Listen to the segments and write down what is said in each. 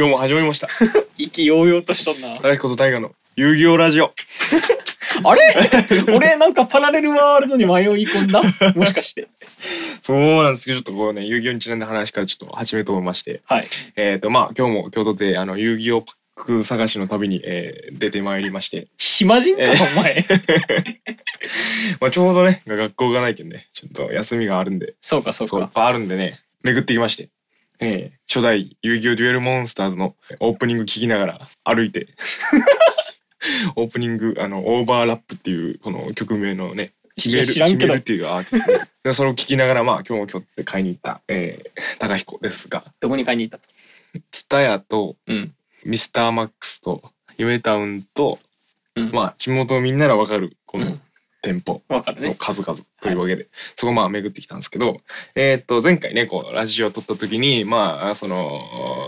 今日も始まりました 意気揚々としとんな。高彦と大河の遊戯王ラジオ あれ？俺なんかパラレルワールドに迷い込んだ？もしかして。そうなんですけどちょっとこうね遊戯王にちなんだ話からちょっと始めと思いましてはい。えっ、とまあ今日も京都であの遊戯王パック探しの旅に、えー出てまいりまして、暇人かな、お前。まあ、ちょうどね学校がないけんねちょっと休みがあるんでそうか、そうか。そういっぱいあるんでね巡ってきまして、えー初代遊戯王デュエルモンスターズのオープニング聞きながら歩いて オープニングあのオーバーラップっていうこの曲名のね決める決めるっていうアーティスト。ででそれを聞きながらまあ今日も今日って買いに行った、えー、高彦ですが。どこに買いに行ったと？ツタヤとうん。ミスターマックスと夢タウンと、うん。まあ地元みんならわかるこのうん店舗の。数々というわけで、そこまあ巡ってきたんですけど、えーっと前回ねこうラジオを撮った時にまあその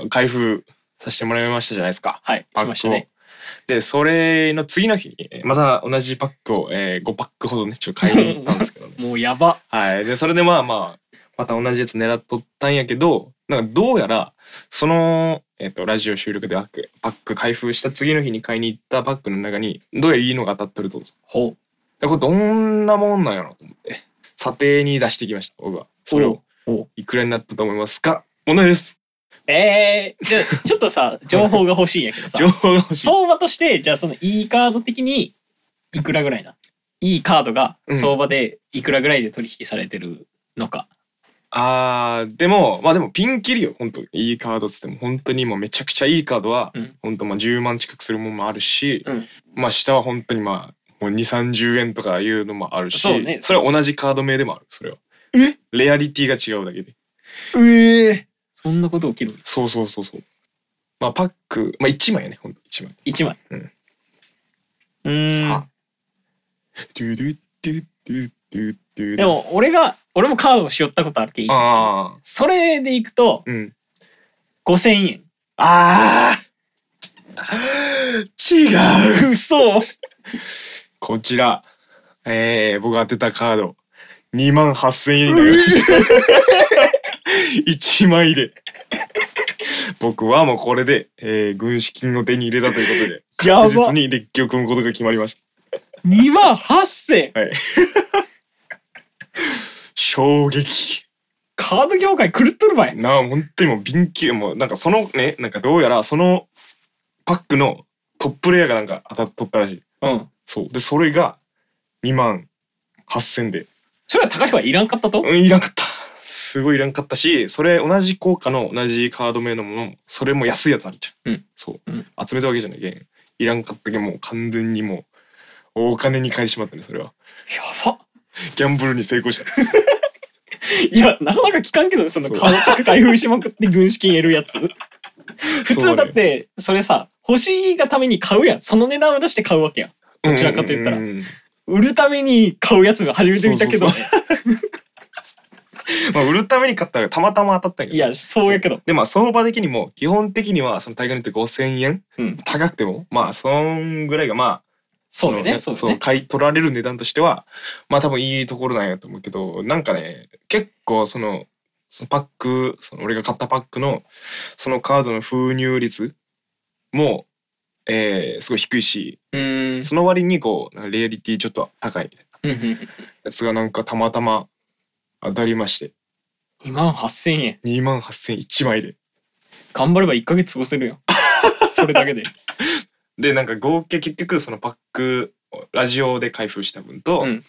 開封させてもらいましたじゃないですか。はい。パックをしましたね。でそれの次の日にまた同じパックを、えー、5パックほどねちょっと買いに行ったんですけどね。もうやば。はい。で、それでまあまあ、また同じやつ狙っとったんやけど、なんかどうやら、その、えっ、と、ラジオ収録でパック、パック開封した次の日に買いに行ったパックの中に、どうやらいいのが当たっとると。ほでこれどんなもんなんやろと思って、査定に出してきました、僕は。それを、おいくらになったと思いますか？問題です。う。えー、じゃあちょっとさ、情報が欲しいんやけどさ情。報が欲しい。相場として、じゃあそのいいカード的にいくらぐらいな？いいカードがうん相場でいくらぐらいで取引されてるのか。あー、でも、まあでもピンキリよ、本当いいカードっつっても、本当にもうめちゃくちゃいいカードは、うん本当まあ10万近くするものもあるし、うん。まあ下は本当にまあもう2 3 0円とかいうのもあるしそうね。れは同じカード名でもあるそれは。え？レアリティが違うだけで。ええ。そんなこと起きるそうそうそうそう。まあパックまあ1枚やねほんと1枚 ?1 枚。うん。うーん。さあ。ドゥドゥドゥドゥドゥドゥ。でも俺が、俺もカードをしよったことあるけ、一時期。ああそれでいくとうん。5000円。あー。違う。嘘こちら。えー、僕当てたカード。2万8000円になりました。1 枚で。僕はもうこれで、えー、軍資金を手に入れたということでやば。確実にデッキを組むことが決まりまし !2 万8000たはい。衝撃。カード業界狂っとるばい。なあ本当にもうビンキリ。もうなんかそのねなんかどうやらそのパックのトップレアがなんか当たっとったらしい。うん。そう。でそれが2万8000で。それは高橋はいらんかったと？うんいらんかった。すごいいらんかったしそれ同じ効果の同じカード名のものもそれも安いやつあるじゃん、うん。そう、うん。集めたわけじゃない。けんいらんかったけんもう完全にもうお金に変えてしまったねそれは。やば。ギャンブルに成功した。いや、なかなか聞かんけどね、そのそう。カード開封しまくって軍資金得るやつ。普通だって、それさ、欲しいがために買うやん。その値段を出して買うわけやん。どちらかと言ったらうんうんうん売るために買うやつが初めて見たけどね。まあ売るために買ったらたまたま当たったんやけどいや、そうやけど。でまあ相場的にも基本的にはその大概の言って5000円うん。高くてもまあそんぐらいがまあそうよね、そそうよね。の買い取られる値段としてはまあ多分いいところなんやと思うけどなんかね結構そのそのパックその俺が買ったパックのそのカードの封入率も、えーすごい低いし。その割にこうレアリティちょっと高いみたいなうんうんやつがなんかたまたま当たりまして2万8000円。2万8001枚で頑張れば1ヶ月過ごせるよ。それだけで。でなんか合計結局そのパックラジオで開封した分と,、うん。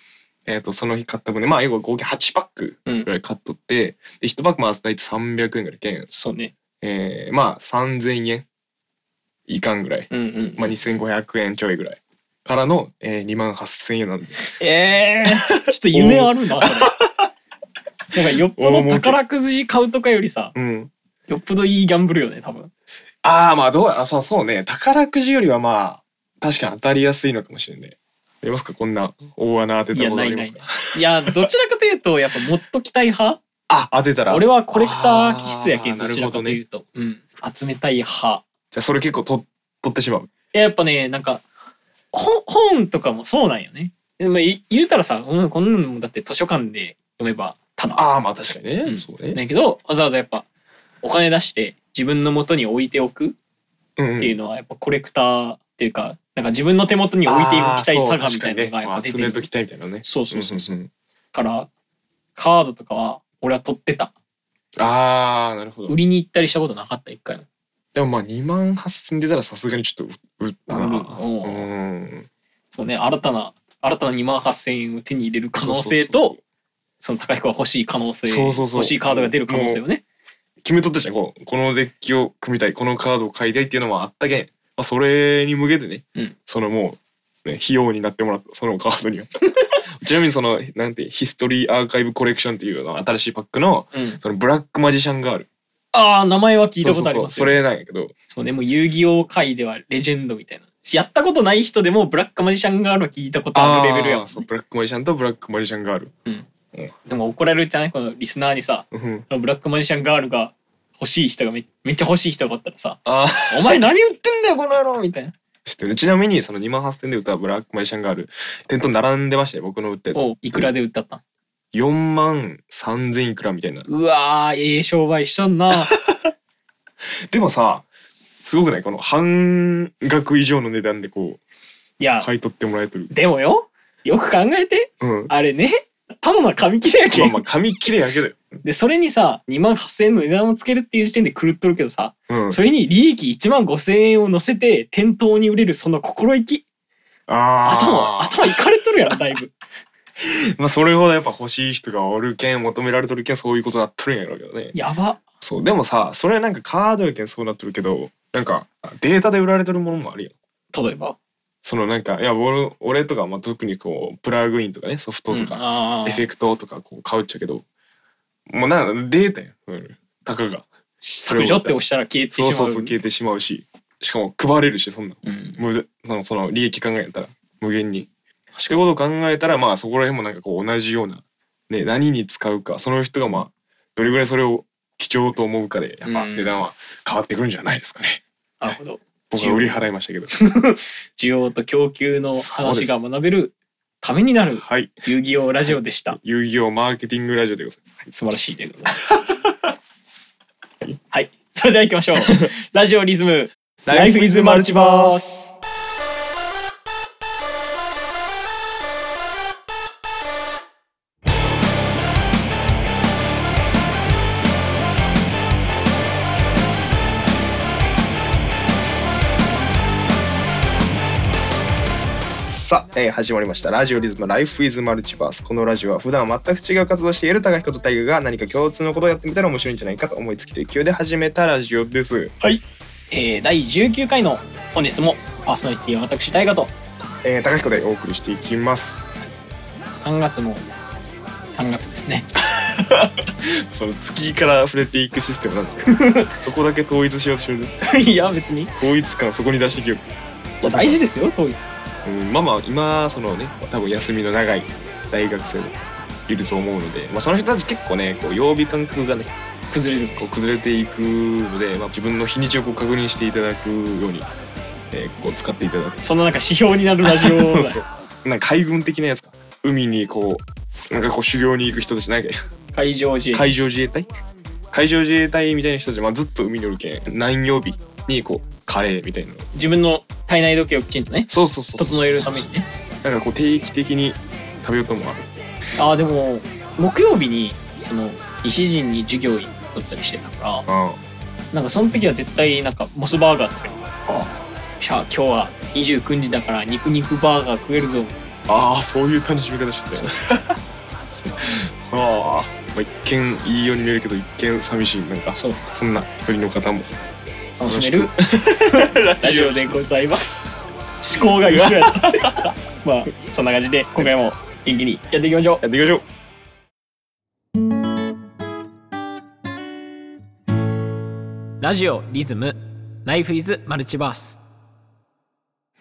えー、とその日買った分でまあ要は合計8パックうんぐ。らい買っとってで1パックまあ大体300円ぐらいけん、そうね。えー、まあ3000円いかんぐらい、うんうん。まあ、2500円ちょいぐらい。からの、えー、2万8000円なんで。ええー、ちょっと夢あるな、それ。なんかよっぽど宝くじ買うとかよりさ、うん。よっぽどいいギャンブルよね、多分。ああまあどうやあそうそうね。宝くじよりはまあ確かに当たりやすいのかもしれない。ありますか？こんな大穴当てたことありますか？いや、どちらかというと、やっぱもっと期待派？あ当てたら。俺はコレクター気質やけん、どちらかというと。うん。集めたい派。じゃあそれ結構と取ってしまう。いややっぱね、なんか、本本とかもそうなんよね。でもい言うたらさ、うん、こんなのもだって図書館で読めばただ。ああまあ確かにね、うん。そうねだけど、わざわざやっぱ、お金出して自分の元に置いておくっていうのはやっぱコレクターっていうかなんか自分の手元に置いておきたい差がみたいなのがやっぱ出てる。集めときたいみたいなね。そうそうそうう。んうからカードとかは俺は取ってた。ああなるほど。売りに行ったりしたことなかった一回もでもまあ2万8000出たらさすがにちょっと売ったな。うおん。そうね新たな新たな2万8,000円を手に入れる可能性とその高彦が欲しい可能性そうそうそう。欲しいカードが出る可能性をね。決めとったじゃん。こうこのデッキを組みたいこのカードを買いたいっていうのもあったけん、まあ、それに向けてね、うん。そのもう、ね、費用になってもらったそのカードには。ちなみにそのなんてヒストリーアーカイブコレクションっていうの新しいパックのうん。そのブラックマジシャンガールああ名前は聞いたことありますよ。それなんやけど。そうねもう遊戯王界ではレジェンドみたいな。やったことない人でもブラックマジシャンガールは聞いたことあるレベルやもんあーそうブラックマジシャンとブラックマジシャンガール。でも怒られるじゃない？このリスナーにさうん。ブラックマジシャンガールが欲しい人がめめっちゃ欲しい人がおったらさあ「お前何言ってんだよこの野郎!」みたいな。ちなみにその2万8000で売ったブラックマジシャンガール店頭に並んでましたよ僕の売ったやつ。おいくらで売ったったん？4万3000いくらみたいな。うわーええ商売しとんな。でもさすごくない？この半額以上の値段でこいうや買い取ってもらえてる。でもよよく考えて。うん。あれねただの紙切れやけん、まあまあ紙切れやけどよ。でそれにさ2万8,000円の値段をつけるっていう時点で狂っとるけどさうん。それに利益1万5,000円を乗せて店頭に売れるその心意気。あ頭あ頭いかれとるやろだいぶ まあそれほどやっぱ欲しい人がおるけん求められとるけんそういうことなっとるんやろうけどね。やば。そうでもさそれなんかカードやけんそうなっとるけどなんかデータで売られてるものもあるやん。例えば？そのなんかいや俺俺とかまあ特にこうプラグインとかねソフトとか、あー。エフェクトとかこう買うっちゃけどもうなんかデータやん、うん、たかが。削除って押したら消えてしまそううそうそう消えてしまうし。しかも配れるしそんなん。うん。無その利益考えたら無限に。そういうことを考えたらまあそこら辺もなんかこう同じような、ね、何に使うかその人がまあどれぐらいそれを貴重と思うかでやっぱうん。値段は変わってくるんじゃないですかね。なるほど。僕は売り払いましたけど。需要と供給の話が学べるためになるはい。遊戯王ラジオでした。遊戯王マーケティングラジオでございます。素晴らしいでございます。はい。それでは行きましょう。ラジオリズム Life is Multiverse さあ、えー始まりました。ラジオリズム Life is Multiverse このラジオは普段は全く違う活動をしている高彦と大我が何か共通のことをやってみたら面白いんじゃないかと思いつきと勢いで始めたラジオです、はい、えー、第19回の本日もパーソナリティは私大河とえー、高彦でお送りしていきます。3月も3月ですね。その月から触れていくシステムなんですよ。そこだけ統一しようとしてる。いや別に。い統一感そこに出していきよ。大事ですよ統一うん、まあまあ今そのね多分休みの長い大学生もいると思うので、まあ、その人たち結構ねこう曜日感覚がね崩れるこう崩れていくので、まあ、自分の日にちをこう確認していただくように、えーこう使っていただく。そんななんか指標になるラジオ なんか海軍的なやつか。海にこうなんかこう修行に行く人たちなんか海上自衛海上自衛隊？海上自衛隊みたいな人たち、まあ、ずっと海におるけん何曜日にこうカレーみたいなの。自分の体内時計をきちんとねそうそうそう整えるためにね。なんかこう定期的に食べようともあるああでも木曜日にその西陣に授業行っとったりしてたからあなんかその時は絶対なんかモスバーガーとかにあ。あ今日は29日だから肉肉バーガー食えるぞ。ああそういう楽しみ方しちゃったよ。ね ああ、まあ、一見いいように見えるけど一見寂しい。なんかそう。そんな一人の方も楽しめるラジオでございます。思考が一緒やった まあそんな感じで今回も元気にやっていきましょう。やっていきましょう。ラジオリズム Life is マルチバース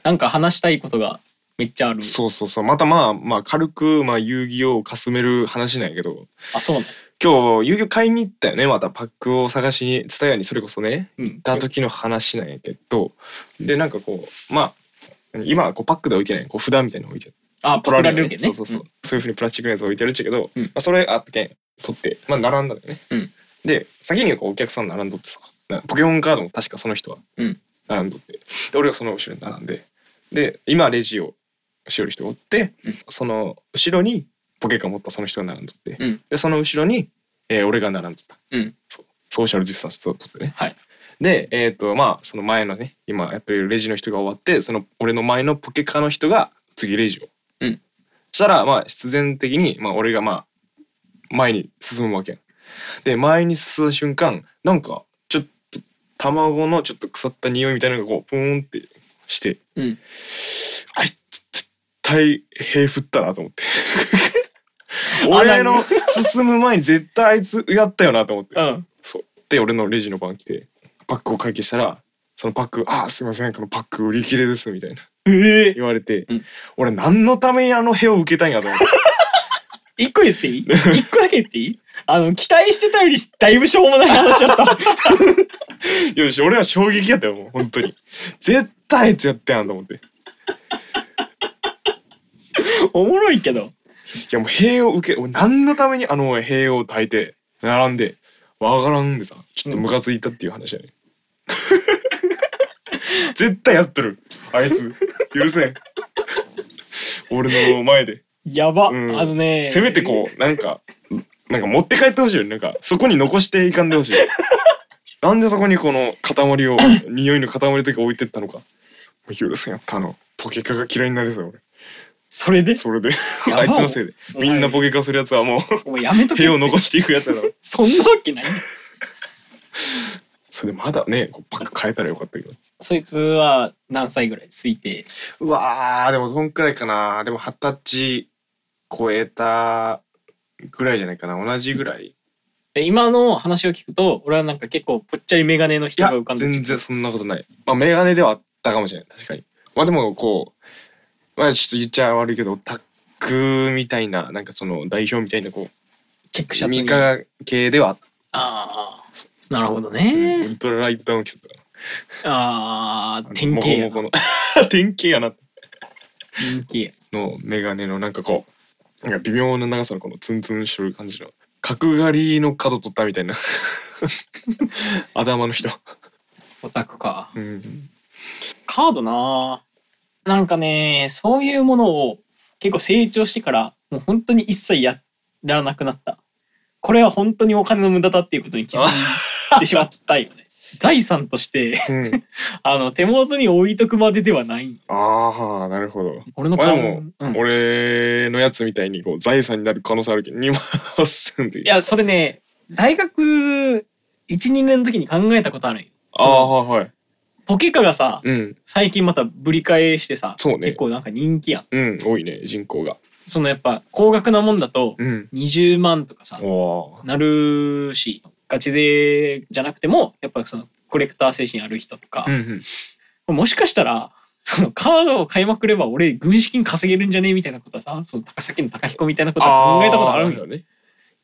なんか話したいことがめっちゃある。そうそうそう。またまあまあ軽くまあ遊戯王をかすめる話なんやけど。あそうね今日遊戯王買いに行ったよね。またパックを探しに蔦屋にそれこそね。うん。行った時の話なんやけど。でなんかこうまあ今はこうパックで置いてない。こう札みたいなの置いてる。あパクられるけどねそうそうそう、そういうふうにプラスチックのやつ置いてるっちゃけど、うん。まあ、それあったけん取って。まあ並んだよね、うん。で先にこうお客さん並んどってさ。なポケモンカードも確かその人はうん。並んどって、で俺がその後ろに並んで。で今レジをしよる人がおって、うん。その後ろにポケカ持ったその人が並んどって、うん。でその後ろに、えー俺が並んどった。うん。ソーシャルディスタンスを取ってね。はい。でえっ、とまあその前のね今やってるレジの人が終わってその俺の前のポケカの人が次レジを、うん。そしたらまあ必然的に、まあ、俺がまあ前に進むわけで前に進んだ瞬間なんかちょっと卵のちょっと腐った匂いみたいなのがこうプーンってしてうん。あいつ絶対塀振ったなと思って。あ 俺の何進む前に絶対あいつやったよなと思って。うん。そう。で俺のレジの番来てパックを会計したらそのパック「あーすいません。このパック売り切れです」みたいな。ええ言われて、うん。俺何のためにあの塀を受けたんやと思って。一個言っていい？一個だけ言っていい？あの期待してたよりだいぶしょうもない話だった。よし俺は衝撃やったよもう。本当に。絶対あいつやったやんと思って。いおもろいけどやもう塀を受け俺何のためにあの塀を焚いて並んでわからんでさちょっとムカついたっていう話やね、絶対やっとる。あいつ。許せん。俺の前で。やば、うん。あのね。せめてこうなんかなんか持って帰ってほしいよなんかそこに残していかんでほしい。なんでそこにこの塊を 匂いの塊とか置いてったのか。許せんやったあの。ポケカが嫌いになりそう俺それで？それで。あいつのせいで。みんなポケカするやつはもうもうやめとけ。塀を残していくやつやなそんなわけない。それでまだねこうパック変えたらよかったけど。そいつは何歳ぐらい推定？うわーでもそんくらいかな。でも二十歳超えたぐらいじゃないかな。同じぐらい。いで今の話を聞くと俺はなんか結構ぽっちゃり眼鏡の人やが浮かんで全然そんなことない。まあメガネではあったかもしれない。確かに。まあでもこうまあちょっと言っちゃ悪いけどタックみたいななんかその代表みたいなこうチェックシャツに系ではあった。ああなるほどウねルトラライトダウン着てたかああら典型やな。モコモコの。典型やな。典型。やのメガネのなんかこうなんか微妙な長さのこのツンツンしてる感じの。角刈りの角取ったみたいな。頭の人、オタクか。うん、カードななんかねそういうものを結構成長してからもう本当に一切やらなくなった。これは本当にお金の無駄だっていうことに気づいてしまったよね。財産として。うん、あの手元に置いとくまでではない。ああなるほど。俺の顔まも、うん。俺のやつみたいにこう財産になる可能性あるけど2万8000っていやそれね大学12年の時に考えたことあるんよ。ああはいポケカがさうん。最近またぶり返してさそうね。結構なんか人気やん。うん多いね人口が。そのやっぱ高額なもんだとうん。20万とかさおー。なるしガチ勢じゃなくてもやっぱそのコレクター精神ある人とかう、んうん。もしかしたらそのカードを買いまくれば俺軍資金稼げるんじゃねみたいなことはさそのさっきの高彦みたいなことは考えたことあるんよ。ーね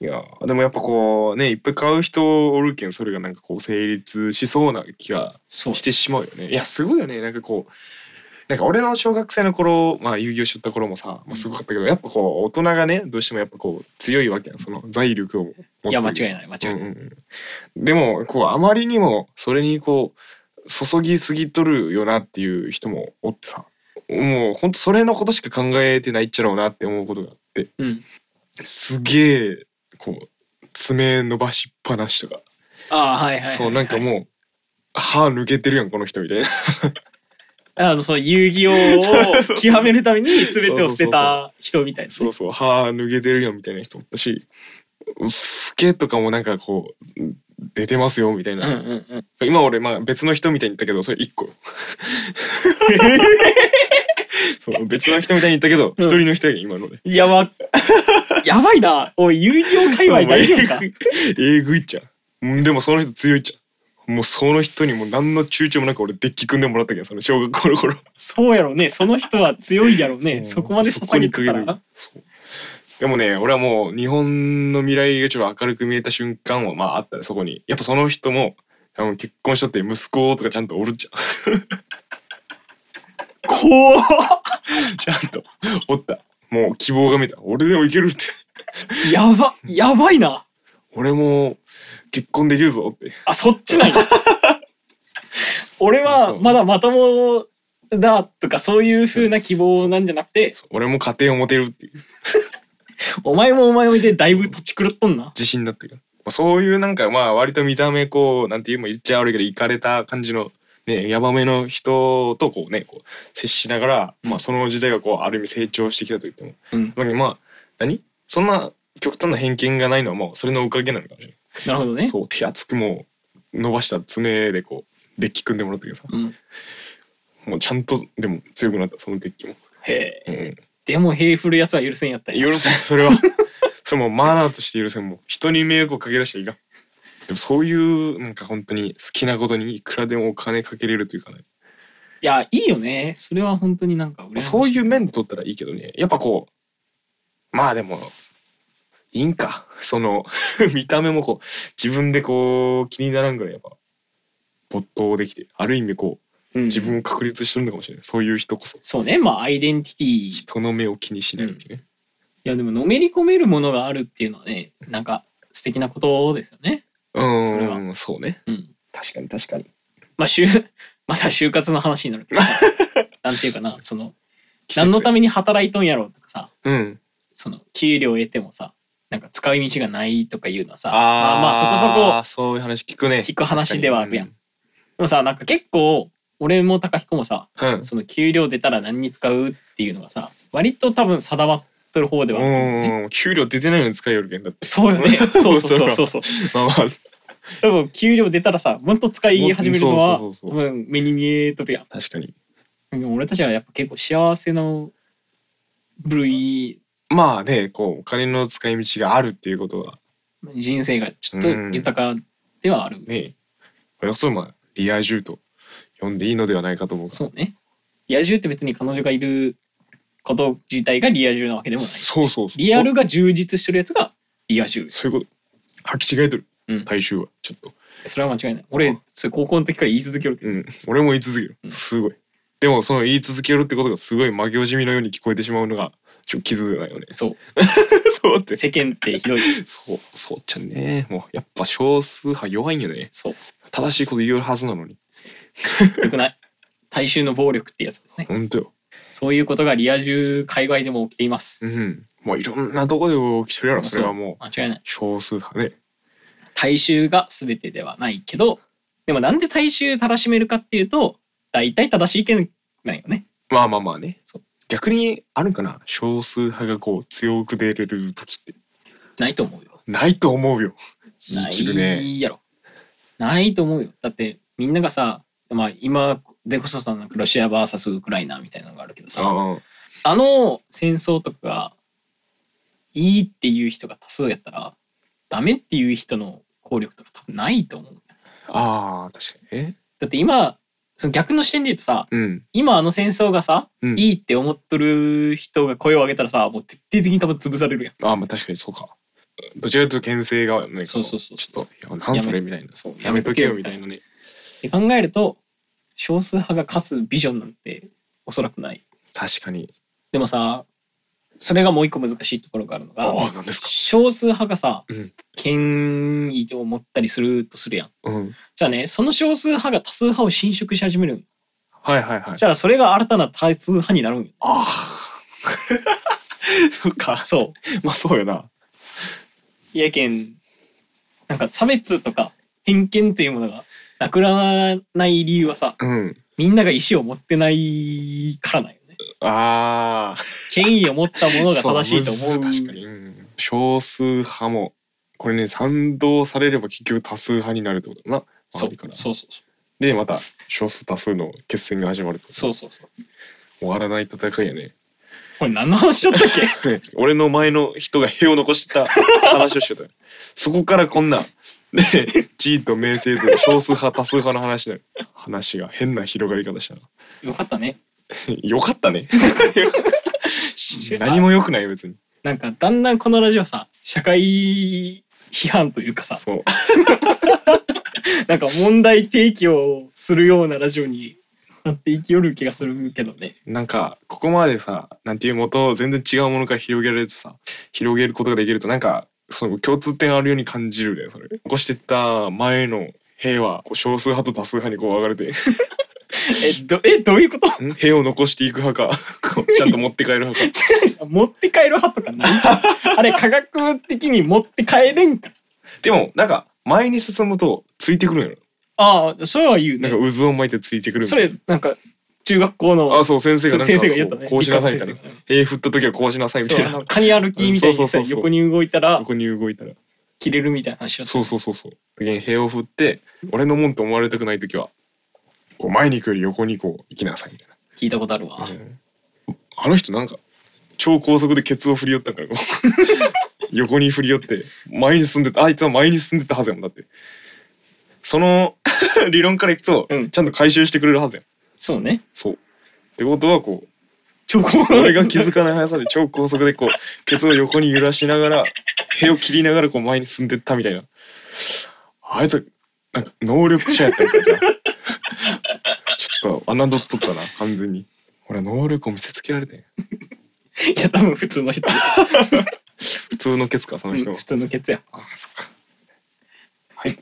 いやでもやっぱこうねいっぱい買う人おるけんそれがなんかこう成立しそうな気がしてしまうよね。いやすごいよね。なんかこうなんか俺の小学生の頃まあ遊戯をしとった頃もさ、まあ、すごかったけどやっぱこう大人がねどうしてもやっぱこう強いわけやんその財力を持ってるいや間違いない間違いない、うんうんうん。でもこうあまりにもそれにこう注ぎすぎとるよなっていう人もおってさもうほんとそれのことしか考えてないっちゃろうなって思うことがあって。うん。すげえこう爪伸ばしっぱなしとか、ああはいはいはいはい。そうなんかもう歯抜けてるやんこの人みたいな。あのその遊戯王を極めるために全てを捨てた人みたいなね、そうそう歯抜けてるよみたいな人おったし「すけ」とかもなんかこう出てますよみたいな、うんうんうん。今俺まあ別の人みたいに言ったけどそれ1個。そう別の人みたいに言ったけどうん。一、人の人や今ので。やばやばいな。おい遊戯王界隈大丈夫か？ええぐいっちゃう。んでもその人強いっちゃもうその人にも何の躊躇もなく俺デッキ組んでもらったけどその小学校の頃。そうやろうね。その人は強いやろうね。そこまで捧げてたそこにかけらでもね俺はもう日本の未来がちょっと明るく見えた瞬間はまああったねそこに。やっぱその人も結婚しとって息子とかちゃんとおるっちゃ怖っ。ちゃんとおったもう希望が見えた。俺でもいけるって。やばやばいな。俺も結婚できるぞって。あそっちなんや。俺はまだまともだとかそういう風な希望なんじゃなくて俺も家庭を持てるっていう。お前もお前もでだいぶ土地狂っとんな。自信になってる。まあそういうなんかまあ割と見た目こうなんていうも言っちゃ悪いけどいかれた感じのねヤバめの人とこうねこう接しながら、うん。まあその時代がこうある意味成長してきたと言っても。うん。まあまあ何？そんな極端な偏見がないのはもうそれのおかげなのかもしれない。なるほどね。そう手厚くもう伸ばした爪でこうデッキ組んでもらったけどさ。うん。もうちゃんとでも強くなったそのデッキも、へえ。うん、でも塀振るやつは許せんやった許せんそれは。それもうマナーとして許せん。もう人に迷惑をかけ出しちゃいかんでもそういうなんか本当に好きなことにいくらでもお金かけれるというかね。いやいいよね。それは本当になんかそういう面で取ったらいいけどね。やっぱこうまあでもいいんか。その 見た目もこう自分でこう気にならんぐらいやっぱ没頭できてある意味こううん。自分を確立してるのかもしれない、そういう人こそ。そうね。まあアイデンティティ。い人の目を気にしないっていうね、やでものめり込めるものがあるっていうのはねなんか素敵なことですよね。うんそれは。そうね。うん。確かに確かに。まあ就 また就活の話になるけど。さ なんていうかなその何のために働いとんやろうとかさ。うん。その給料を得てもさなんか使い道がないとかいうのはさ。まあまあそこそこそういう話聞くね。聞く話ではあるやん。でもさなんか結構俺も高彦もさ確かにうん。その給料出たら何に使うっていうのがさ割と多分定まってる方ではある。よねうん。給料出てないのに使いよるけんだって。そうよね。そうそうそうそうそう。まあまあ 多分給料出たらさもっと使い始めるのはそうそうそうそう。多分目に見えとるやん。確かに。でも俺たちはやっぱ結構幸せの部類。まあねこうお金の使い道があるっていうことは。人生がちょっと豊かではある、ねこれこそまあリア充と呼んでいいのではないかと思う。そうね。リア充って別に彼女がいること自体がリア充なわけでもない。そうそうそう。リアルが充実してるやつがリア充。そういうこと。履き違えとる、うん。大衆はちょっと。それは間違いない。俺高校の時から言い続けるうん。俺も言い続ける。うん。すごい。でもその言い続けるってことがすごい負け惜しみのように聞こえてしまうのがちょっと傷だよね。そう。そうって。世間ってひどい。そうそうちゃんね。もうやっぱ少数派弱いんよね。そう。正しいこと言うはずなのに。よくない。大衆の暴力ってやつですね。ほんとよ。そういうことがリア充界隈でも起きています。うん。もういろんなとこで起きてるやろそれはもう。間違いない。少数派ね大衆が全てではないけどでもなんで大衆たらしめるかっていうと大体正しい意見なんよね。まあまあまあね。逆にあるんかな？少数派がこう強く出れる時って。ないと思うよ。ないと思うよ。言いな切るねいやろ。ないと思うよ。だってみんながさまあ今でこそさなんかロシア VS ウクライナみたいなのがあるけどさあああの戦争とかがいいっていう人が多数やったらダメっていう人の効力とか多分ないと思う。ああ確かにね。だって今その逆の視点で言うとさうん。今あの戦争がさ、うん。いいって思っとる人が声を上げたらさもう徹底的に多分潰されるやん。ああまあ確かにそうか。どちらかというと牽制側よねそうそうそうちょっといやなんそれみたいな。そうやめとけよみたいなね。って考えると少数派が勝つビジョンなんておそらくない。確かに。でもさそれがもう一個難しいところがあるのがああ何ですか？少数派がさ、うん。権威を持ったりするとするやん。うん。じゃあねその少数派が多数派を侵食し始めるんよはいはいはい。じゃあそれが新たな多数派になるんよ。ああ そっか。そう。まあそうよな。いやけんなんか差別とか偏見というものがなくならない理由はさうん。みんなが意思を持ってないからなんよ。ねああ権威を持ったものが正しいと思う。確かに、うん。少数派もこれね賛同されれば結局多数派になるってことだな。そうそうそうそうでまた少数多数の決戦が始まるってこと。そうそうそう終わらない戦いやね。これ何の話しちゃったっけ？俺の前の人が兵を残した話をしてた。よ そこからこんなね地位と名声と少数派多数派の話になる。話が変な広がり方したな。よかったね よかったね。何も良くないよ別に。なんかだんだんこのラジオさ社会批判というかさそう。なんか問題提起をするようなラジオになっていきよる気がするけどね。なんかここまでさなんていう元全然違うものから広げられるとさ広げることができるとなんかその共通点あるように感じるねそれ。残してった前の兵はこう少数派と多数派にこう分かれて えどえどういうこと？ん？兵を残していく派か。ちゃんと持って帰る派か。持って帰る派とかない？あれ科学的に持って帰れんか。でもなんか前に進むとついてくるんやろ。ああそれは言うね。なんか渦を巻いてついてくるみそたいれなんか中学校のなあそう先生がなんか先生が言ったね。こうこうしなさいみたいな。理科の先兵振った時はこうしなさいみたそういなあのカニ歩きみたいにさそうそうそうそう。横に動いたらここに動いたら。切れるみたいな話をそうそうそうそう。時に兵を振って俺のもんと思われたくない時はこう前に行くより横にこう行きなさいみたいな。聞いたことあるわ、あの人なんか超高速でケツを振り寄ったからこう横に振り寄って前に進んでた。あいつは前に進んでたはずやもんだって。その 理論からいくと、うん。ちゃんと回収してくれるはずやん。そうね。そう。ってことはこう超高俺が気づかない速さで超高速でこうケツを横に揺らしながら屁を切りながらこう前に進んでったみたいな。あいつなんか能力者やったんかじゃょっと侮っとったな完全に。俺は能力を見せつけられてんいや多分普通の人。普通のケツかその人。はうん普通のケツや。あそっか。はい。い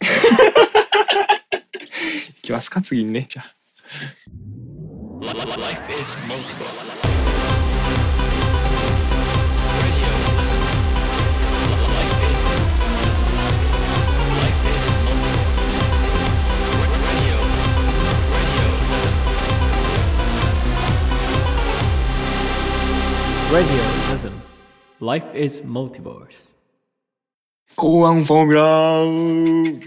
きますか次にねじゃあ。Life is multiple. Radio. Life is multiverse. 公安フォーミュラー。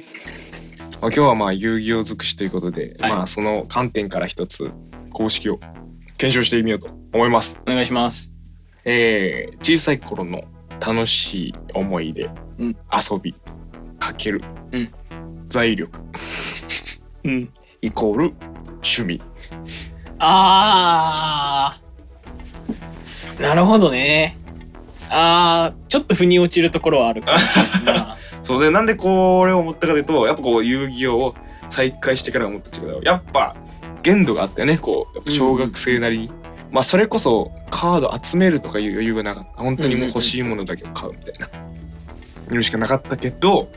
まあ今日はまあ遊戯王尽くしということで、はい。まあその観点から一つ公式を検証してみようと思います。お願いします。えー、小さい頃の楽しい思い出、うん。遊び。かける、うん。財力。うん。イコール趣味。あーなるほどね。あーちょっと腑に落ちるところはあるか。もしれないなそうでなんでこれを思ったかというとやっぱこう遊戯王を再開してから思ったけどやっぱ限度があったよね。こう小学生なり。に、まあそれこそカード集めるとかいう余裕がなかった。本当にもう欲しいものだけを買うみたいな。いうしかなかったけど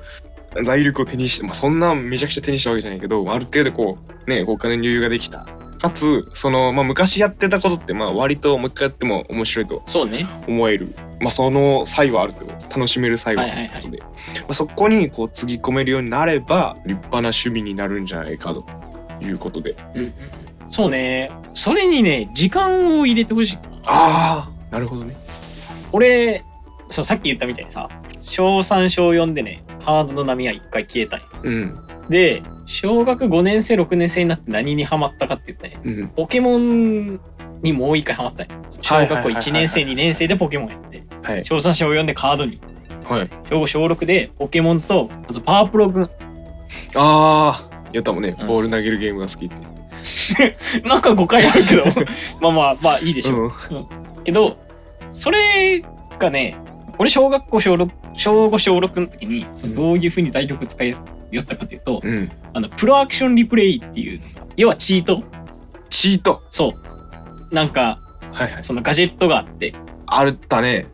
財力を手にして、まあ、そんなめちゃくちゃ手にしたわけじゃないけどある程度こうねお金に余裕ができたかつその、まあ、昔やってたことってまあ割ともう一回やっても面白いとそうね。思える、まあ、その際はあるってこと。楽しめる際はあるってことで、まあ、そこにこうつぎ込めるようになれば立派な趣味になるんじゃないかということで。うんそうね。それにね時間を入れてほしいかな。ああなるほどね。俺そうさっき言ったみたいにさ小3小4でねカードの波は一回消えたんようんで小学5年生6年生になって何にハマったかって言ったらねうん。ポケモンにもう一回ハマったんよ小学校はいはいはいはい。1年生2年生でポケモンやって。はい。小3小4でカードに。はい。小5小6でポケモンとあとパワープロ君ああやったもんね。うん。ボール投げるゲームが好きって。なんか誤解あるけど。まあまあまあいいでしょう、うん。けどそれがね俺小学校小6小5小6の時にそのどういうふうに財力使いよったかというと、うん。あのプロアクションリプレイっていう要はチート。チート。そう。なんかはいはい。そのガジェットがあって。あったね。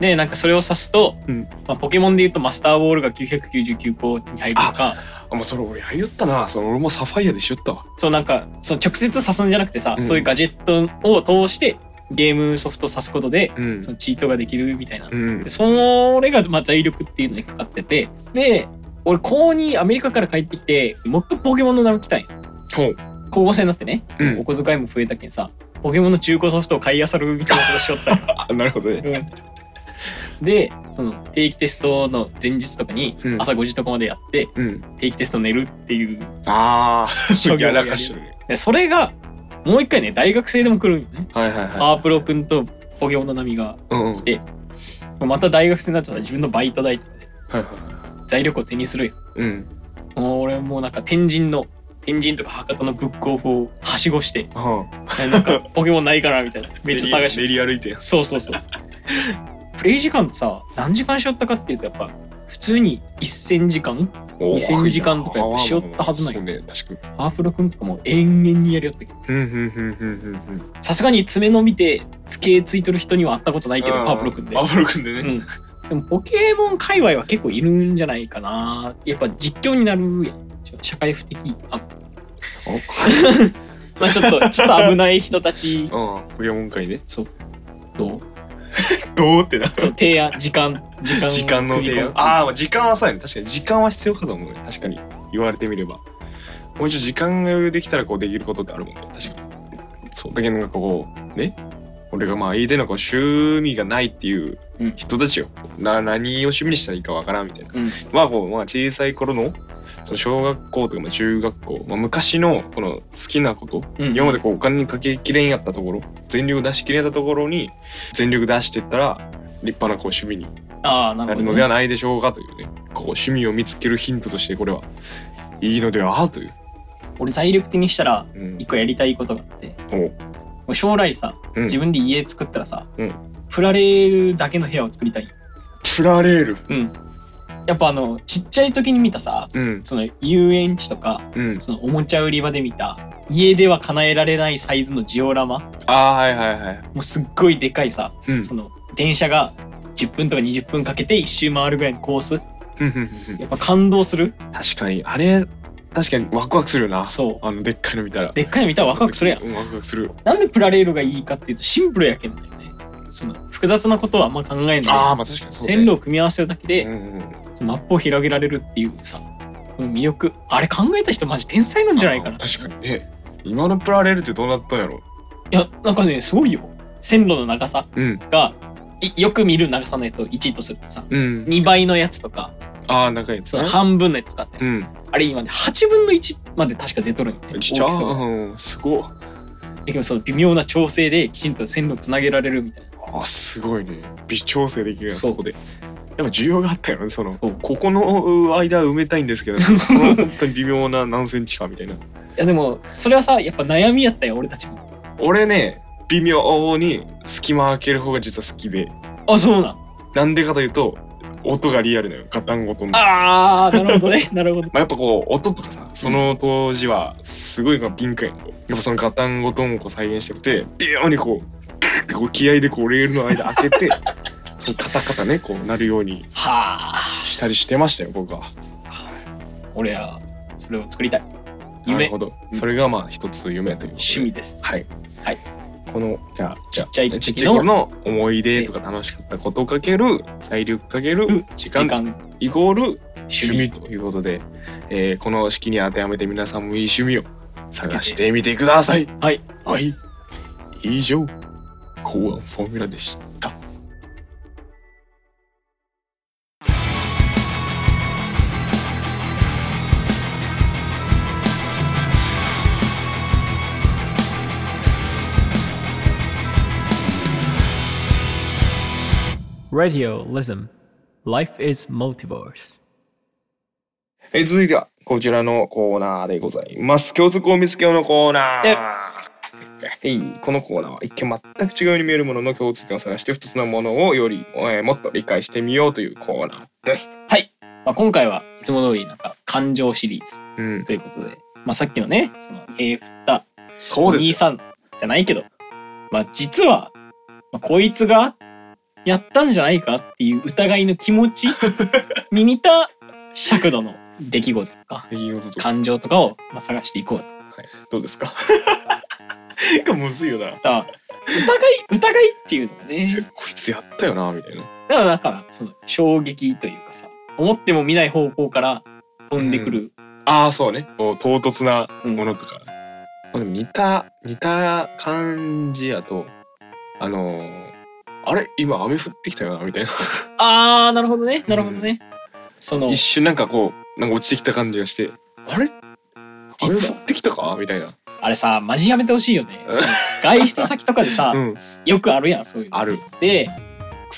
でなんかそれを指すと、うん。まあ、ポケモンでいうとマスターボールが999個に入るとか。あもうそれ俺やりよったな。その俺もサファイアでしよったわ。そうなんかその直接指すんじゃなくてさ、うん。そういうガジェットを通してゲームソフト指すことで、うん。そのチートができるみたいな、うん。でそれがまあ財力っていうのにかかってて。で俺高2アメリカから帰ってきてもう一回ポケモンの名を来たんよ。ほう。高校生になってね、うん。お小遣いも増えたけんさポケモンの中古ソフトを買い漁るみたいなことしよったんよ。あ なるほどね。でその定期テストの前日とかにうん。朝5時とかまでやってうん。定期テスト寝るっていうああやらかしとる。ねでそれがもう一回ね大学生でも来るんよね。はいはいはい。パワープロ君とポケモンの波がうんうん。来てまた大学生になるとさ自分のバイト代とかではいはい財力を手にするようん。もう俺もうなんか天神の天神とか博多のブックオフをはしごしてはえなんかポケモンないかなみたいな。めっちゃ探して。練り歩いてやそうそうそう。プレイ時間ってさ何時間しよったかっていうとやっぱ普通に1000時間？2000時間とかやっぱしよったはずなんよ。ね確かに。パワープロ君とかもう延々にやりよったけどさすがに爪の見て不景ついとる人には会ったことないけどパワープロ君で。パワープロ君でね。うん、でもポケモン界隈は結構いるんじゃないかな。やっぱ実況になるやん。社会不適あ。まあちょっとちょっと危ない人たち。ああポケモン界ね。そう。どう？どうってなそう提案時間時間。を時間の提案。ああまあ時間はそうやね。確かに。時間は必要かと思うね。確かに。言われてみれば。もう一度時間が余裕できたらこうできることってあるもんね。確かに。そう。だけどなんかこうね？俺がまあ言いたいのはこう趣味がないっていううん人たちよ、な何を趣味にしたらいいかわからんみたいな。うん。まあこう、まあ、小さい頃のその小学校とかまあ中学校、まあ、昔のこの好きなこと、うん今までこうお金にかけきれんやったところ。全力出しきれんやったところに全力出していったら立派なこう趣味にああななるのではないでしょうかというね。こう趣味を見つけるヒントとしてこれは。いいのではという、俺財力的にしたらうん。一個やりたいことがあって。お。うもう将来さうん。自分で家作ったらさ、うん振られるだけの部屋を作りたい。プラレールうん。やっぱあのちっちゃい時に見たさうん。その遊園地とかうん。そのおもちゃ売り場で見た家では叶えられないサイズのジオラマ。ああはいはいはい。もうすっごいでかいさ、うん。その電車が10分とか20分かけて一周回るぐらいのコース。ふんやっぱ感動する。確かに。あれ確かにワクワクするよな。そう。あのでっかいの見たら。でっかいの見たらワクワクするやん。うんワクワクするなんでプラレールがいいかっていうとシンプルやけんねその複雑なことはあんま考えない。でああまあ確かにそう、ね、線路を組み合わせるだけで、うんうんマップを広げられるっていうさこの魅力。あれ考えた人マジ天才なんじゃないかな。確かに。ね今のプラレールってどうなったんやろ？いやなんかねすごいよ。線路の長さうん。よく見る長さのやつを1とするとさうん。2倍のやつとかああ仲いいですそねの半分のやつとかって、うん。あれ今ね8分の1まで確か出とるんよね。ちっちゃすごいでもその微妙な調整できちんと線路をつなげられるみたいなあーすごいね。微調整できるやんそこで。やっぱ需要があったよねその。そう。ここの間埋めたいんですけどこの 本当に微妙な何センチかみたいな。いやでもそれはさやっぱ悩みやったよ俺たちも。俺ね微妙に隙間開ける方が実は好きで。あそうなん。なんでかというと音がリアルなのよガタンゴトンの。あーなるほどね。なるほど。まあ、やっぱこう音とかさその当時はすごい敏感やんやっぱそのガタンゴトンをこう再現したくて微妙にこうクッてこう気合でこうレールの間開けて そのカタカタねこうなるようにはあ。したりしてましたよ僕は。俺はそれを作りたい。な夢るほど。それがまあ一つ夢という趣味です。はい。はい。このじゃあちっちゃいちっちゃい頃の思い出とか楽しかったことかける財力かける時時間。間。イコール趣味。ということで、えーこの式に当てはめて皆さんもいい趣味を探して。みてください。はい。はい。以上、考案フォーミュラでした。Radio Lism. Life is Multiverse. えー続いてはこちらのコーナーでございます。共通項を見つけようのコーナー。えはい、このコーナーは一見全く違うように見えるものの共通点を探して2つのものをより、えーもっと理解してみようというコーナーです。はい、まあ、今回はいつも通りなんか感情シリーズうん、ということで、まあ、さっきのねその平振ったそうですよ。兄さんじゃないけど、まあ、実は、まあ、こいつがやったんじゃないかっていう疑いの気持ち に似た尺度の出来事とか出来事とか、感情とかをまあ探していこうと。はい、どうですか？がむずいよな。さあ疑い疑いっていうのがね。こいつやったよなみたいな。だからだからその衝撃というかさ思っても見ない方向から飛んでくる、ああそうね。こう唐突なうんものとか、まあでも似た似た感じやとあのーあれ今雨降ってきたよなみたいな。あーなるほどね。なるほどね、その一瞬なんかこうなんか落ちてきた感じがしてあれ？雨降ってきたか？みたいなあれさマジやめてほしいよね。外出先とかでさ、うん。よくあるやんそういうの。ある。で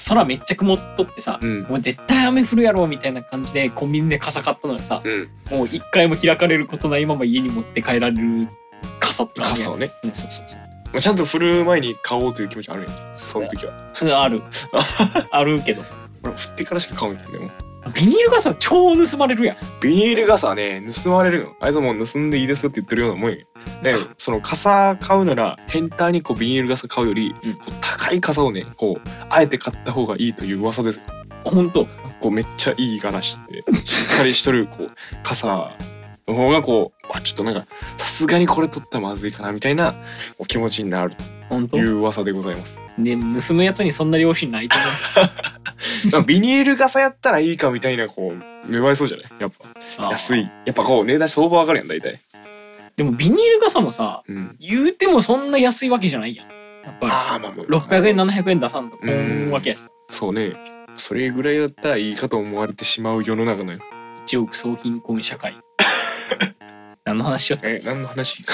空めっちゃ曇っとってさ、うん。もう絶対雨降るやろみたいな感じでコンビニで傘買ったのにさうん。もう一回も開かれることないまま家に持って帰られる傘って傘をね、うんそうそうそうまあ、ちゃんと降る前に買おうという気持ちあるやん。その時は。う んある。あるけど。俺降ってからしか買うみたいなでもビニール傘超盗まれるやん。ビニール傘はね盗まれるよ。あいつもう盗んでいいですよって言ってるようなもんや。でその傘買うなら変態にこうビニール傘買うより、うん。こう高い傘をねこうあえて買った方がいいという噂です。よあほんと？こうめっちゃいい柄してしっかりしとるこう傘の方がこうあちょっとなんかさすがにこれ取ったらまずいかなみたいなこう気持ちになるほんとという噂でございます。ね盗むやつにそんな良心ないとまあ ビニール傘やったらいいかみたいなこう芽生えそうじゃない？やっぱ。思う安い。やっぱこう値段相場わかるやん大体。でもビニール傘もさうん、言うてもそんな安いわけじゃないやん。やっぱああまあまあ。り600円700円出さんとこん。わけやし。さそうね。それぐらいだったらいいかと思われてしまう世の中のよ。一億総貧困社会何の話しよったえ何の話？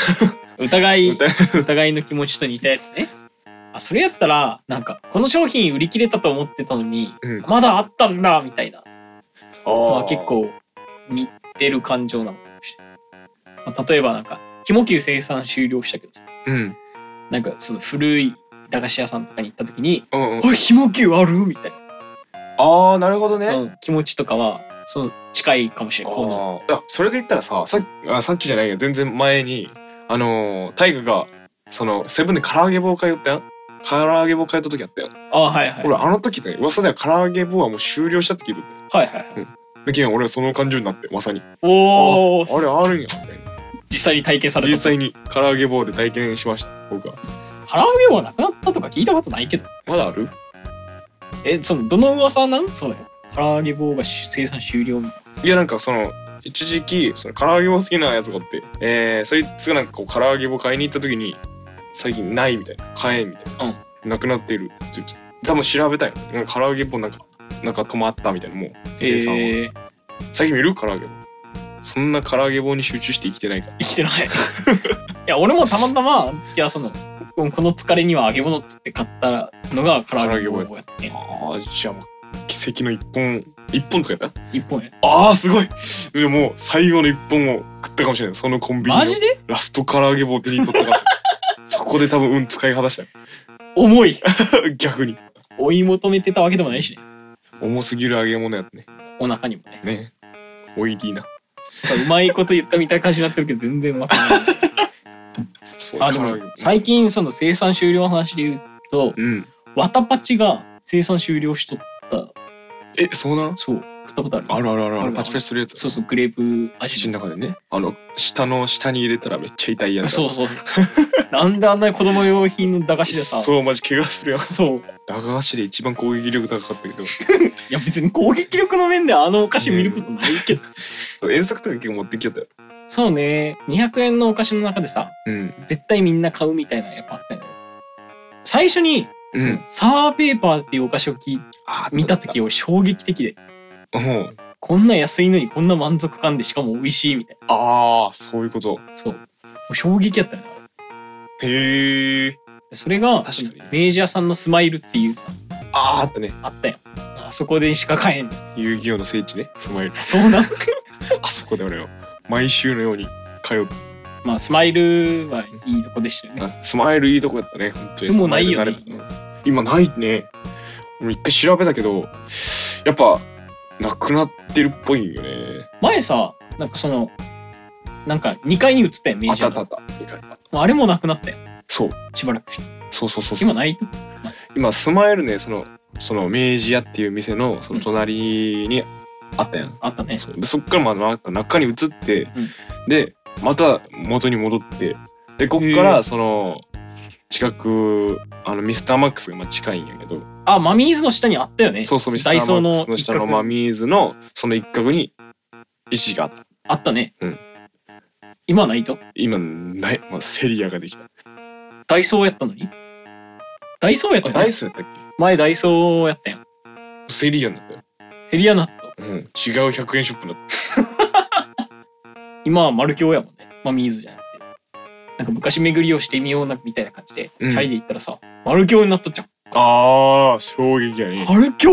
疑い 歌疑いの気持ちと似たやつね。あそれやったらなんかこの商品売り切れたと思ってたのに、うん。まだあったんだみたいな。あまあ、結構似てる感情なのかもしれない、まあ、例えばなんか紐球生産終了したけどさ。うん。なんかその古い駄菓子屋さんとかに行った時にうんうん「おい紐球ある?」みたいああなるほどね、な、うん気持ちとかはその近いかもしれないあー。いやそれで言ったらささっあさっきじゃないよ。全然前にあのー、大河がそのセブンで唐揚げ棒通ったやん唐揚げ棒通った時あったよ、あはいはい。俺あの時ね噂では唐揚げ棒はもう終了したって聞いとってはいはいはい。だけど俺はその感情になってまさに。おおあれあるんやみたいな。実際に体験された実際に唐揚げ棒で体験しました僕は。唐揚げはなくなったとか聞いたことないけど。まだある？えそのどの噂なん？そうだよ唐揚げ棒が生産終了。いいやなんかその一時期その唐揚げ棒好きなやつがおってえー、そいつがなんかこう唐揚げ棒買いに行った時に最近ないみたいな買えんみたいな、なくなってるって言って多分調べたよなんか唐揚げ棒なんかなんか止まったみたいなもうな生産は、えー、最近見る唐揚げ棒。そんな唐揚げ棒に集中して生きてないから。生きてない。いや俺もたまたまいやそのこの疲れには揚げ物っつって買ったのが唐揚げ棒やってああじゃあもう奇跡の一本一本とかやった？一本や。ああすごい。でもう最後の一本を食ったかもしれない。そのコンビニのマジで？ラスト唐揚げ棒を手に取ったから。そこで多分運使い果たした。よ重い。逆に。追い求めてたわけでもないしね。重すぎる揚げ物やったね。お腹にもね。ね。オイリーな。うまいこと言ったみたいな感じになってるけど全然わかんない。あでも最近その生産終了の話で言うとうん。わたパチが生産終了しとった。えそうなんそう食ったことある。あるあるあるあパチパチするやつ？そうそうグレープ味。口の中でね。あの下の下に入れたらめっちゃ痛いやつ。そうそう なんであんな子供用品の駄菓子でさ。そうマジ怪我するやん。そう。駄菓子で一番攻撃力高かったけど。いや別に攻撃力の面であのお菓子見ることないけど、遠足とか結構持ってきよったよ。そうね。200円のお菓子の中でさうん。絶対みんな買うみたいなのやっぱあったよね。最初に、うん。サワーペーパーっていうお菓子を聞いあ見た時俺衝撃的で。こんな安いのにこんな満足感でしかも美味しいみたいな。ああそういうこと。そう。もう衝撃やったよねへえそれが確かに。明治屋さんのスマイルっていうさあーあったね。あったよあそこでしか買えん。遊戯王の聖地ねスマイル。そうな。ん あそこで俺は毎週のように通う。まあスマイルはいいとこでしたよね。あスマイルいいとこやったね本当に。でもないよね今ないね。俺一回調べたけどやっぱなくなってるっぽいよね。前さなんかそのなんか2階に移ったよ明あ治屋のったあったあった。二回あった。もうあれもなくなったよ。そう。しばらく。してそうそうそうそう。今ない？今スマイルねそのその明治屋っていう店のその隣にあったやん、あったね。そう。でそっからままた中に移って、うん。でまた元に戻ってでこっかへらえその近くあのミスターマックスがまあ近いんやけど。あマミーズの下にあったよね。そうそうミスターマックスの下のマミーズのその一角に石があった。あったね、うん。今はないと？今ない、まあ、セリアができた。ダイソーやったのに？ダイソーやったあよねダイソーやったっ前ダイソーやったやんけセリアになったよ、セリアナットうん、違う100円ショップになった。今はマルキョウやもんね。マミーズじゃなくてなんか昔巡りをしてみようなみたいな感じで、うん。チャイで行ったらさマルキョウになっとっちゃう。あー衝撃やね。マルキョ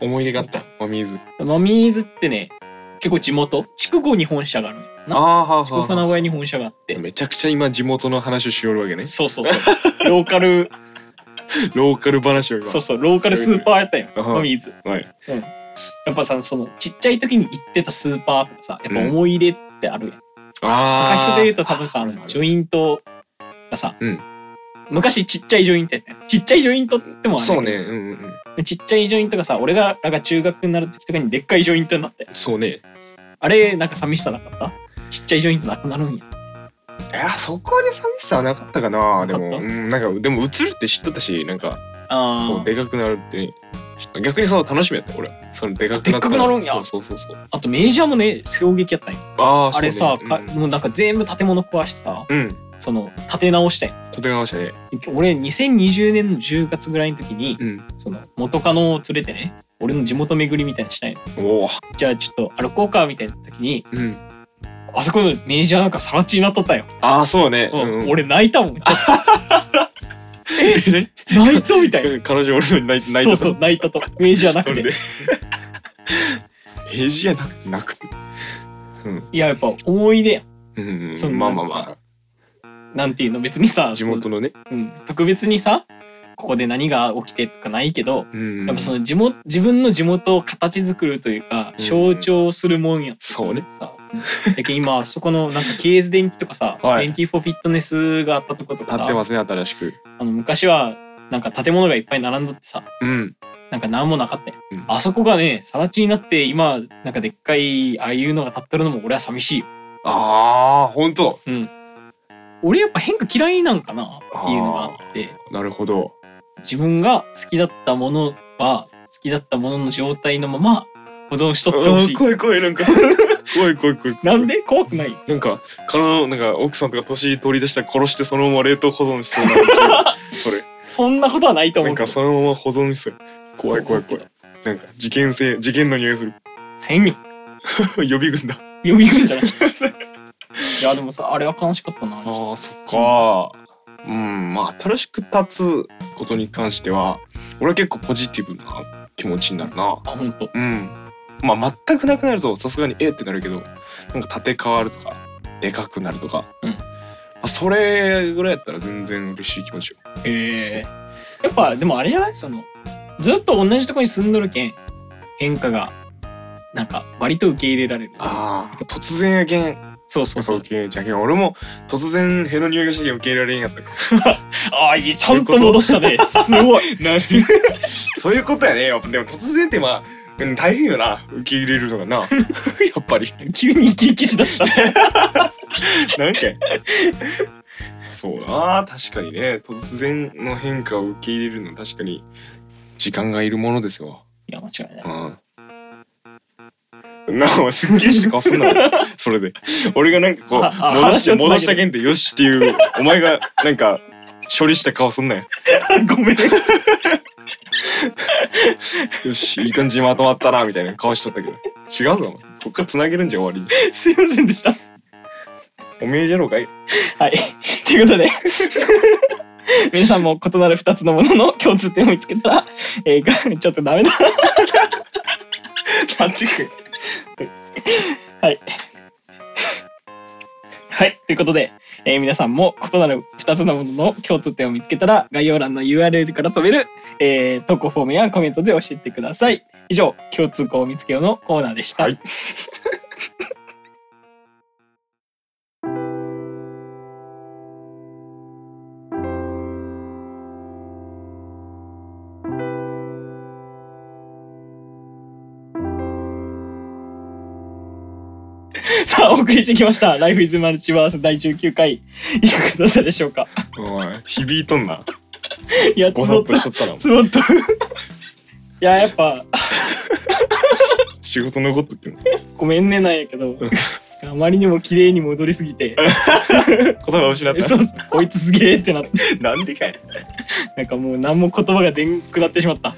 思い出があった。マミーズウマミーズってね結構地元？筑後に本社があるんやな？ああはあ筑後船小屋に本社があって。めちゃくちゃ今地元の話をしよるわけね。そうそうそう。ローカル。ローカル話を今。そうそうローカルスーパーやったよ。うん。マミーズはい。やっぱさそのちっちゃい時に行ってたスーパーとかさやっぱ思い入れってあるやん、あ高人で言うと多分さジョイントがさ、うん。昔ちっちゃいジョイントやったよちっちゃいジョイントってもあるそうね。うんうんうん。ちっちゃいジョイントがさ俺がらが中学になる時とかにでっかいジョイントになって。そうね。あれなんか寂しさなかった？ちっちゃいジョイントなくなるんや。いやそこで寂しさはなかったかな。でもうんなんかでも映るって知っとったしなんかあそうでかくなるって逆にそう楽しみやった俺。そのでかくなったらでっかくなるんや。そうそうそうそう。あとメジャーもね衝撃やったんよ。あーあれさ、そうねかもうなんか全部建物壊してさうん、うん、その建て直したんよ立て直したね。俺2020年の10月ぐらいの時にうん。その元カノを連れてね俺の地元巡りみたいにしたんよおお。じゃあちょっと歩こうかみたいな時にうん。あそこのメジャーなんかさら地になっとったよ、ああそうね、うんうん、俺泣いたもんちょっとえ泣いたみたい。な 彼女俺のに泣いたそうそう泣いたと。メジャーなくて。それでページじゃなくてなくて。いややっぱ思い出やん。うん、うん、そん。なまあまあまなんていうの別にさあ地元のね。うん、特別にさここで何が起きてとかないけどうん。やっぱその地元自分の地元を形作るというかうん。象徴するもんや。そうね。さ。だけど今そこのなんかケーズ電気とかさ、はい。24フィットネスがあったとことかさ立ってますね新しく。あの昔はなんか建物がいっぱい並んどってさうん。なんか何もなかったよ、うん。あそこがね更地になって今なんかでっかいああいうのが建ってるのも俺は寂しいよ。ああ本当。うん。俺やっぱ変化嫌いなんかなっていうのがあって。なるほど自分が好きだったものは好きだったものの状態のまま保存しとってほしい。怖い怖いなんか。怖い怖い怖いなんで？怖くない？なんか彼のなんか奥さんとか年取り出したら殺してそのまま冷凍保存しそうな それ。そんなことはないとなん思う。けどかそのまま保存しそう。怖い怖い怖い。なんか事件性事件の匂いする。千人。予備軍だ。予備軍じゃない。いやでもさあれは悲しかったな。あーそっかうんまあ新しく立つことに関しては俺は結構ポジティブな気持ちになるな。あ本当。うん。まあ全くなくなるとさすがにえっ？てなるけどなんか建て替わるとかでかくなるとか、うん。まあ、それぐらいやったら全然嬉しい気持ちよ。へえ。やっぱでもあれじゃない？そのずっと同じとこに住んどるけん変化がなんか割と受け入れられる。ああ突然やけんそうそうそう。じゃけん俺も突然への匂いがしてけ受け入れられんやったかああいいちゃんと戻したねすごいなるそういう。ことやねやっぱでも突然ってまあう。ん大変よな受け入れるのがなやっぱり急に生き生きしだしたなんかそう。な確かにね突然の変化を受け入れるの確かに時間がいるものですよいや間違いないうんなあすっきりして顔すんな。それで。俺がなんかこう戻して戻したけんってよしっていうお前がなんか処理した顔すんなよ。ごめん。よしいい感じにまとまったなみたいな顔しとったけど。違うぞお前。こっからつなげるんじゃ終わり。すいませんでした。おめえじゃろうかい。はい。ということで、皆さんも異なる2つのものの共通点を見つけたら、えーがちょっとダメだ。なんていうかはい。はい。ということで、えー皆さんも異なる2つのものの共通点を見つけたら、概要欄の URL から飛べる、えー投稿フォームやコメントで教えてください。以上、共通項を見つけようのコーナーでした。はいお送りしてきました。Life is Multiverse 第19回。いかがだったでしょうか？お前響いとんないや、つぼっととしとったなつぼっと。いや、やっぱ、仕事残っとってもごめんねなんやけど、あまりにも綺麗に戻りすぎて、言葉を失ったそうそう、こいつすげえってなって、なんでかいなんかもう何も言葉が出んくなってしまった。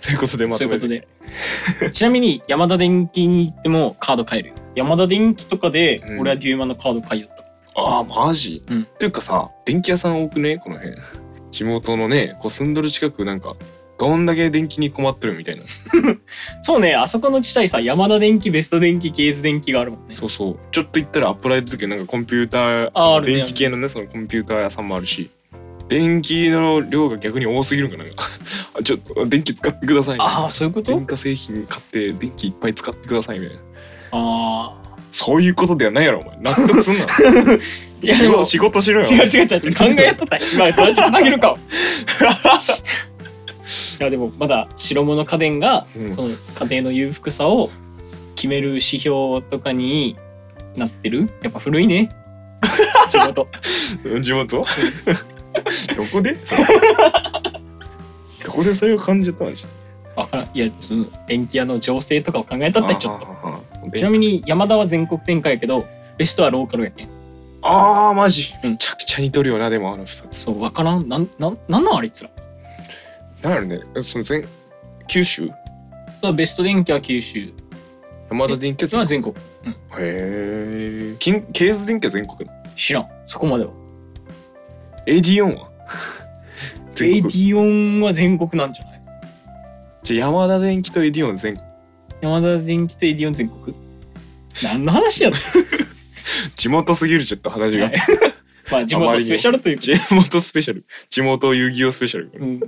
ということでまそういうこととめてで。ちなみに、山田電機に行ってもカード買えるよ。山田電機とかでう、ん。俺はデューマのカード買いよった。ああマジ、うん。っていうかさ電気屋さん多くね？この辺。地元のねこう住んどる近くなんかどんだけ電気に困ってるみたいな。そうね、あそこの地帯さ、山田電機、ベスト電機、ケーズ電機があるもんね。そうそう。ちょっと行ったらアップライト時なんかコンピューターああるね。電気系のねそのコンピューター屋さんもあるし電気の量が逆に多すぎるんかな。ん ちょっと電気使ってくださいみたいなああ、そういうこと？電化製品買って電気いっぱい使ってくださいみたいなああ。そういうことではないやろお前。納得すんな。いやでも仕事しろよ。違う違う違う違う。考えやっとった今どうや。ってつなげるか。を いやでもまだ白物家電が、うん。その家庭の裕福さを決める指標とかになってる？やっぱ古いね。仕事。地元？どこで？どこでそれを感じたんでしょわからんいやその電気屋の情勢とかを考えたってちょっと。とちなみに山田は全国展開やけどベストはローカルやけん。ああマジ。うん。めちゃくちゃ似とるよなでもあの二つ。そうわからん。なんなんなんなんあれいつら？なんやろね。その全九州？そうベスト電気は九州。山田電機はは全国。へえ金ケーズ電機は全国知らん。そこまでは AD4 は？全国。AD4 は全国なんじゃない？じゃあ山田電機と AD4 は全国。山田電機と AD4 全国？何の話やった 地元すぎるちょっと話がまあ地元スペシャルというか。地元スペシャル。地元遊戯王スペシャル。うん、い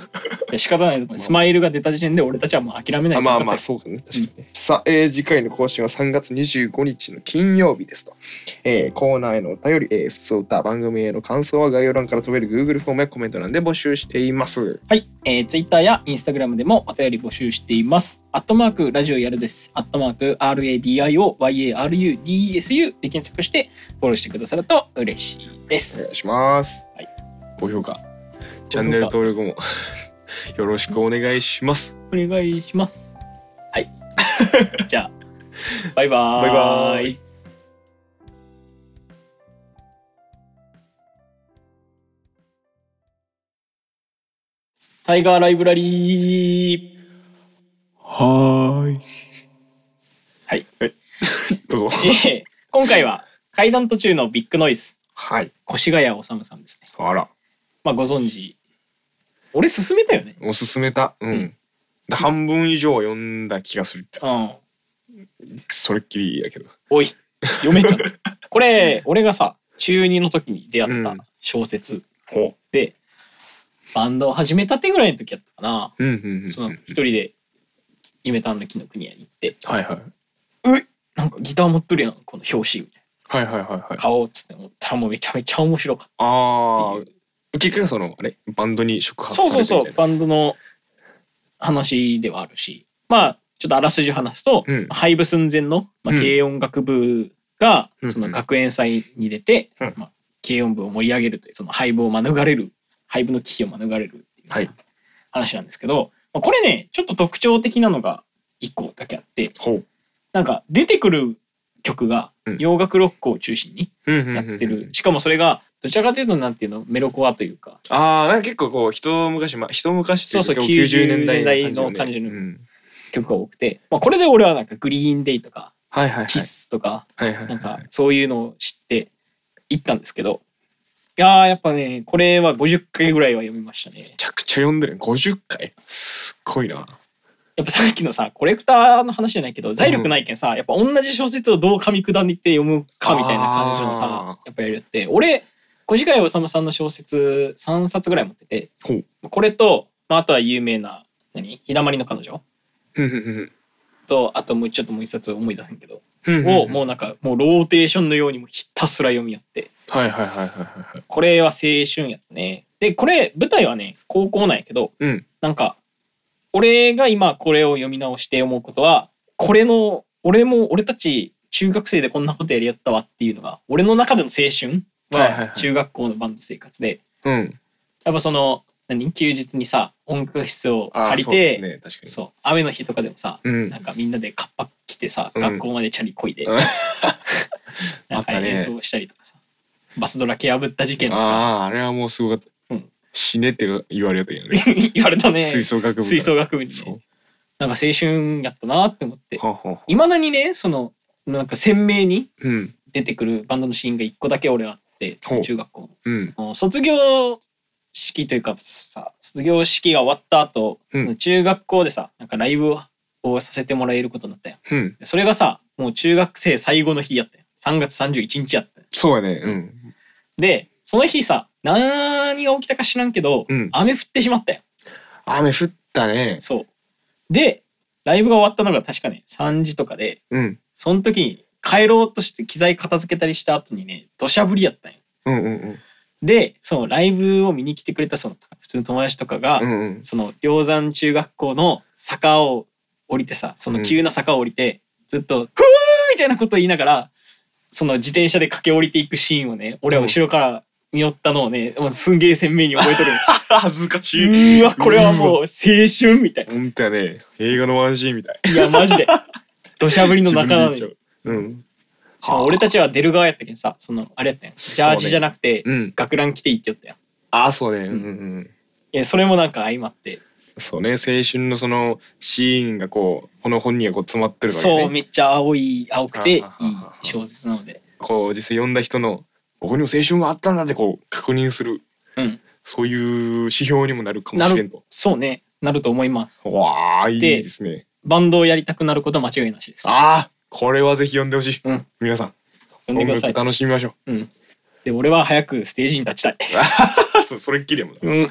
や仕方ない。スマイルが出た時点で俺たちはもう諦めないあまあまあうそうかね。確かに。ね、さあ、えー次回の更新は3月25日の金曜日ですと、えーコーナーへのお便り、えー、普通歌番組への感想は概要欄から飛べる Google フォームやコメント欄で募集しています。はい、えー、Twitter や Instagram でもお便り募集していますアットマークラジオやるです。アットマーク RADIOYARUDSU で検索してフォローしてくださると嬉しいです。お願いします、はい。高評価。チャンネル登録もよろしくお願いします。お願いします。はい。じゃあバイバーイ。バイバーイ。タイガーライブラリーはーい。はい、どうぞ。えー今回は階段途中のビッグノイズ。はい。越谷治さんですね。あら。まあご存知。俺勧めたよね。おすすめた。うん、うん。で半分以上は読んだ気がする。うん。それっきりやけど。おい読めちゃった。これ俺がさ中2の時に出会ったうん。小説。ほで、バンドを始めたてぐらいの時やったかな、ううんうんうん。その一人で夢たんの木の国屋に行って。はいはい。なんかギター持っとるやんこの表紙みたいはいはいはいはい。な買おうっつって思ったらもうめちゃめちゃ面白かっあってあ結局そのあれバンドに触た発そうそうそうされてみたいな。バンドの話ではあるし。まあちょっとあらすじ話すと、うん。廃部寸前の、まあ、うん。軽音楽部がうんその学園祭に出て、うん。まあ、軽音部を盛り上げるというその廃部を免れる廃部の危機を免れるっていうはい。話なんですけど、まあ、これねちょっと特徴的なのが一個だけあってなんか出てくる曲がうん。洋楽ロックを中心にややってる、しかもそれがどちらかというとなんていうのメロコアというか。ああなんか結構こう一昔ま一昔っていそうそう90年代90年代の感じのうん。曲が多くて、まあ、これで俺はなんかグリーンデイとかはいはいはいキスとかはい。はいはいなんかそういうのを知って行ったんですけどいやーやっぱねこれは50回ぐらいは読みましたね。めちゃくちゃ読んでる。50回？すっごいな。やっぱさっきのさコレクターの話じゃないけど財力ないけんさ、やっぱ同じ小説をどう噛み砕いて読むかみたいな感じのあさー。やっぱやるって。俺小鹿井治さんの小説3冊ぐらい持ってて。これと、まあ、あとは有名な何？日だまりの彼女。とあともうちょっともう一冊思い出せんけど。をもうなんかもうローテーションのようにもひたすら読み合ってはいはいはいはいはいはい。これは青春やね。でこれ舞台はね高校なんやけどうん。なんか俺が今これを読み直して思うことはこれの俺も俺たち中学生でこんなことやりやったわっていうのが俺の中での青春はいはいははい。中学校のバンド生活でうん。やっぱその何？休日にさ音楽室をあー借りそうですてね。確かに。そう雨の日とかでもさ、うん。なんかみんなでカッパ着てさ、うん。学校までチャリこいで、うん。なんあったね。か演奏したりとバスドラ蹴破った事件とか。あああれはもうすごかった、うん。死ねって言われたよね。言われたね。吹奏楽部吹奏楽部にね。なんか青春やったなって思って。いまだにねそのなんか鮮明にうん。出てくるバンドのシーンが一個だけ俺あってほう。中学校うん。の卒業式というかさ卒業式が終わった後、うん。中学校でさなんかライブをさせてもらえることになったようん。それがさもう中学生最後の日やったよ3月31日やったよそうやね。うんでその日さ何が起きたか知らんけど、うん。雨降ってしまったよ。雨降ったね。そう。でライブが終わったのが確かね3時とかでうん。その時に帰ろうとして機材片付けたりした後にね土砂降りやったんよ。うんうんうん。でそのライブを見に来てくれたその普通の友達とかが、うんうん。その鷹山中学校の坂を降りてさその急な坂を降りて、ずっと「ふー!」みたいなことを言いながらその自転車で駆け下りていくシーンをね俺は後ろから見よったのをねもうすんげえ鮮明に覚えとる。恥ずかしい。うーわこれはもう青春みたい。なほんとやね。映画のワンシーンみたい。いやマジで。土砂降りの中なのに。う。うん。俺たちは出る側やったけんさそのあれやったやん。ジャージじゃなくて、うん。学ラン着ていいって言ったやん。いああそうね。うんうんうん。やそれもなんか相まってそうね青春のそのシーンがこうこの本にはこう詰まってるわけね。そうめっちゃ青い青くていい小説なので。こう実際読んだ人のここにも青春があったんだってこう確認する。うん。そういう指標にもなるかもしれんと。そうねなると思います。わあいいでですね。バンドをやりたくなることは間違いなしです。ああこれはぜひ読んでほしい、うん。皆さん音呼んでください。楽楽しみましょう。うんで俺は早くステージに立ちたい。そうそれっきりやもんな。うん。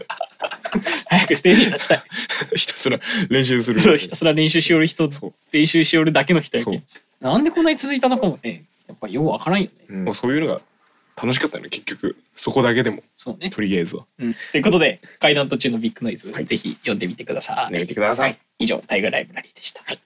早くステージに立ちたい。ひたすら練習する。そうひたすら練習しよる人練習しよるだけの人やけなんでこんなに続いたのかもね。やっぱようわからんよね。うん。もうそういうのが楽しかったよね結局。そこだけでも。そうね。とりあえずは。うん。ということで階段途中のビッグノイズ、ぜひ読んでみてください、やめてください。以上タイガーライブラリーでした、はい